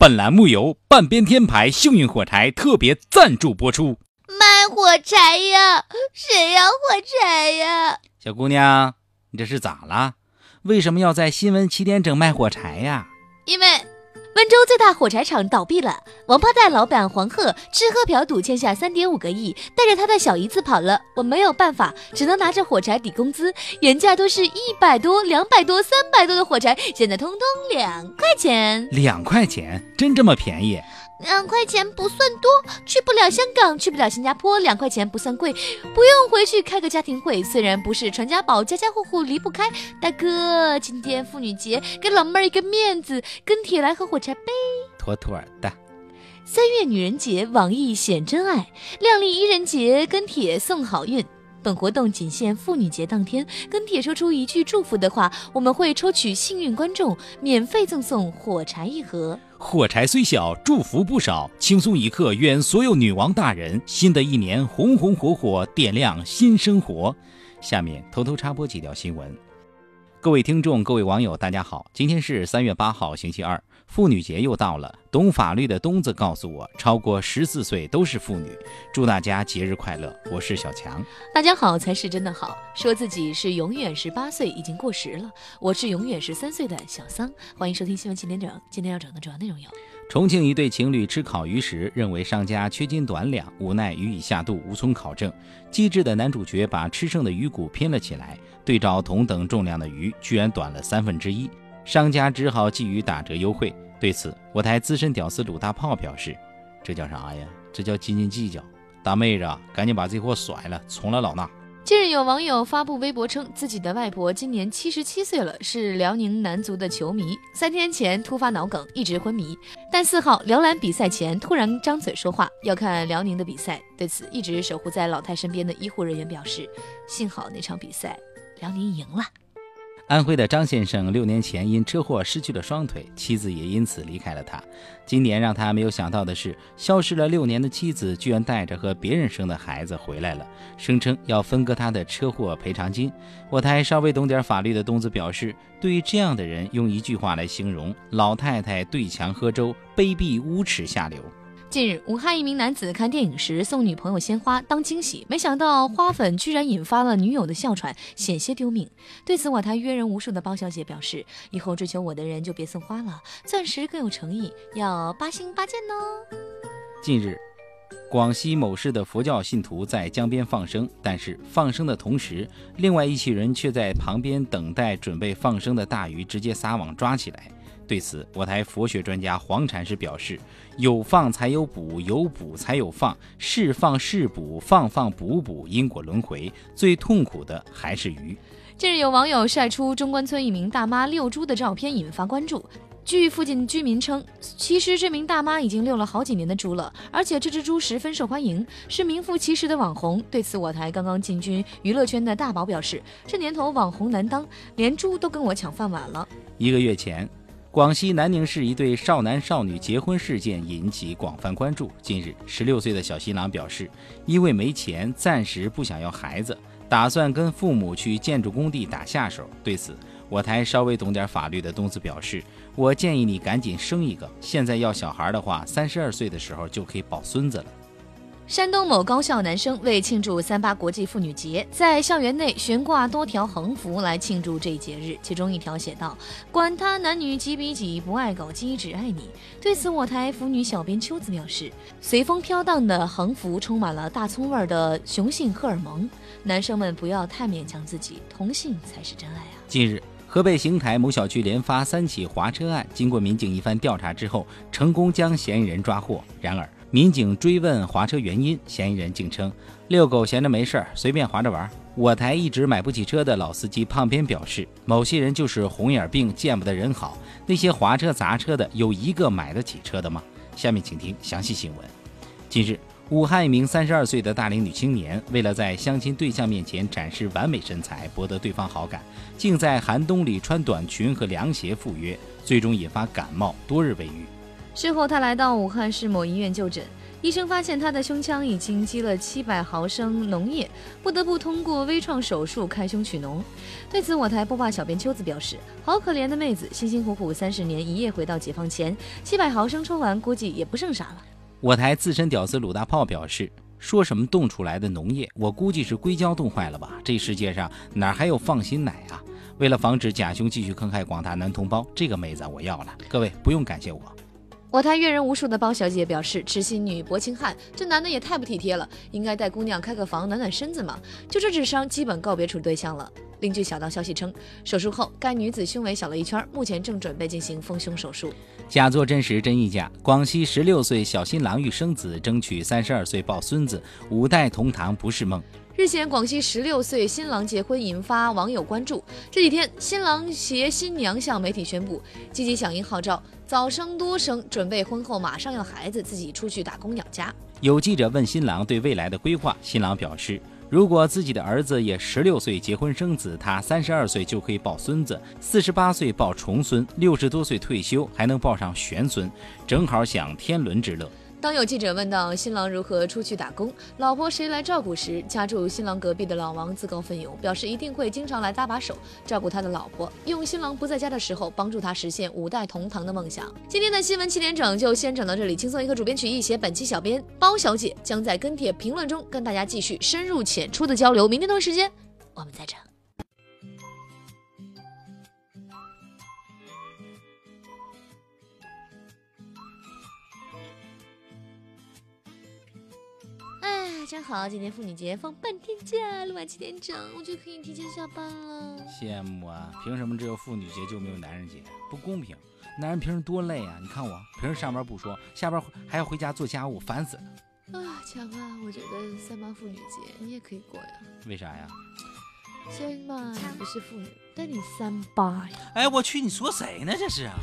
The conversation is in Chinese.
本栏目由半边天牌幸运火柴特别赞助播出。卖火柴呀，谁要火柴呀？小姑娘，你这是咋了？为什么要在新闻七点整卖火柴呀？因为。温州最大火柴厂倒闭了，王八蛋老板黄鹤吃喝嫖赌欠下三点五个亿，带着他的小姨子跑了。我没有办法，只能拿着火柴抵工资，原价都是一百多、两百多、三百多的火柴，现在通通两块钱。两块钱，真这么便宜？两块钱不算多，去不了香港，去不了新加坡，两块钱不算贵，不用回去开个家庭会。虽然不是传家宝，家家户户离不开。大哥，今天妇女节，给老妹儿一个面子，跟帖来喝火柴呗。妥妥的。三月女人节，网易显真爱；靓丽伊人节，跟帖送好运。本活动仅限妇女节当天，跟帖说出一句祝福的话，我们会抽取幸运观众，免费赠送火柴一盒。火柴虽小，祝福不少。轻松一刻，愿所有女王大人新的一年红红火火，点亮新生活。下面偷偷插播几条新闻。各位听众，各位网友，大家好，今天是三月八号，星期二。妇女节又到了，懂法律的东子告诉我，超过十四岁都是妇女。祝大家节日快乐！我是小强。大家好才是真的好，说自己是永远十八岁已经过时了。我是永远十三岁的小桑，欢迎收听新闻七点整。今天要讲的主要内容有：重庆一对情侣吃烤鱼时，认为商家缺斤短两，无奈予以下肚，无从考证。机智的男主角把吃剩的鱼骨拼了起来，对照同等重量的鱼，居然短了三分之一。商家只好给予打折优惠。对此，我台资深屌丝鲁大炮表示：“这叫啥呀？这叫斤斤计较。大妹子，赶紧把这货甩了，从了老衲。”近日，有网友发布微博称，自己的外婆今年七十七岁了，是辽宁男足的球迷。三天前突发脑梗，一直昏迷。但四号辽篮比赛前突然张嘴说话，要看辽宁的比赛。对此，一直守护在老太身边的医护人员表示：“幸好那场比赛辽宁赢了。”安徽的张先生六年前因车祸失去了双腿，妻子也因此离开了他。今年让他没有想到的是，消失了六年的妻子居然带着和别人生的孩子回来了，声称要分割他的车祸赔偿金。我台稍微懂点法律的东子表示，对于这样的人，用一句话来形容：老太太对墙喝粥，卑鄙无耻下流。近日，武汉一名男子看电影时送女朋友鲜花当惊喜，没想到花粉居然引发了女友的哮喘，险些丢命。对此，我台约人无数的包小姐表示，以后追求我的人就别送花了，钻石更有诚意，要八星八件哦。近日，广西某市的佛教信徒在江边放生，但是放生的同时，另外一群人却在旁边等待准备放生的大鱼直接撒网抓起来。对此，我台佛学专家黄禅师表示：“有放才有补，有补才有放，是放是补，放放补补，因果轮回，最痛苦的还是鱼。”近日，有网友晒出中关村一名大妈遛猪的照片，引发关注。据附近居民称，其实这名大妈已经遛了好几年的猪了，而且这只猪十分受欢迎，是名副其实的网红。对此，我台刚刚进军娱乐圈的大宝表示：“这年头网红难当，连猪都跟我抢饭碗了。”一个月前。广西南宁市一对少男少女结婚事件引起广泛关注。近日，十六岁的小新郎表示，因为没钱，暂时不想要孩子，打算跟父母去建筑工地打下手。对此，我台稍微懂点法律的东子表示，我建议你赶紧生一个，现在要小孩的话，三十二岁的时候就可以抱孙子了。山东某高校男生为庆祝三八国际妇女节，在校园内悬挂多条横幅来庆祝这一节日。其中一条写道：“管他男女几比几，不爱搞基，只爱你。”对此，我台腐女小编秋子表示：“随风飘荡的横幅充满了大葱味的雄性荷尔蒙，男生们不要太勉强自己，同性才是真爱啊！”近日，河北邢台某小区连发三起划车案，经过民警一番调查之后，成功将嫌疑人抓获。然而，民警追问划车原因，嫌疑人竟称遛狗闲着没事儿，随便划着玩。我台一直买不起车的老司机胖边表示，某些人就是红眼病，见不得人好。那些划车砸车的，有一个买得起车的吗？下面请听详细新闻。近日，武汉一名三十二岁的大龄女青年，为了在相亲对象面前展示完美身材，博得对方好感，竟在寒冬里穿短裙和凉鞋赴约，最终引发感冒，多日未愈。事后，他来到武汉市某医院就诊。医生发现她的胸腔已经积了七百毫升脓液，不得不通过微创手术开胸取脓。对此，我台播报小编秋子表示：“好可怜的妹子，辛辛苦苦三十年，一夜回到解放前，七百毫升抽完，估计也不剩啥了。”我台资深屌丝鲁大炮表示：“说什么冻出来的脓液，我估计是硅胶冻坏了吧？这世界上哪还有放心奶啊？”为了防止假胸继续坑害广大男同胞，这个妹子我要了。各位不用感谢我。我台阅人无数的包小姐表示：“痴心女薄情汉，这男的也太不体贴了，应该带姑娘开个房暖暖身子嘛。就这智商，基本告别处对象了。”另据小道消息称，手术后该女子胸围小了一圈，目前正准备进行丰胸手术。假作真实真亦假。广西十六岁小新郎欲生子，争取三十二岁抱孙子，五代同堂不是梦。日前，广西十六岁新郎结婚引发网友关注。这几天，新郎携新娘向媒体宣布，积极响应号召，早生多生，准备婚后马上要孩子，自己出去打工养家。有记者问新郎对未来的规划，新郎表示，如果自己的儿子也十六岁结婚生子，他三十二岁就可以抱孙子，四十八岁抱重孙，六十多岁退休还能抱上玄孙，正好享天伦之乐。当有记者问到新郎如何出去打工，老婆谁来照顾时，家住新郎隔壁的老王自告奋勇，表示一定会经常来搭把手，照顾他的老婆，用新郎不在家的时候帮助他实现五代同堂的梦想。今天的新闻七点整就先整到这里，轻松一刻主编曲艺写，本期小编包小姐将在跟帖评论中跟大家继续深入浅出的交流。明天同一时间，我们再整。真好，今天妇女节放半天假，录完七点整，我就可以提前下班了。羡慕啊！凭什么只有妇女节就没有男人节？不公平！男人平时多累啊！你看我平时上班不说，下班还要回家做家务，烦死了。啊，强啊！我觉得三八妇女节你也可以过呀。为啥呀？先嘛，不是妇女，但你三八呀。哎，我去，你说谁呢？这是啊。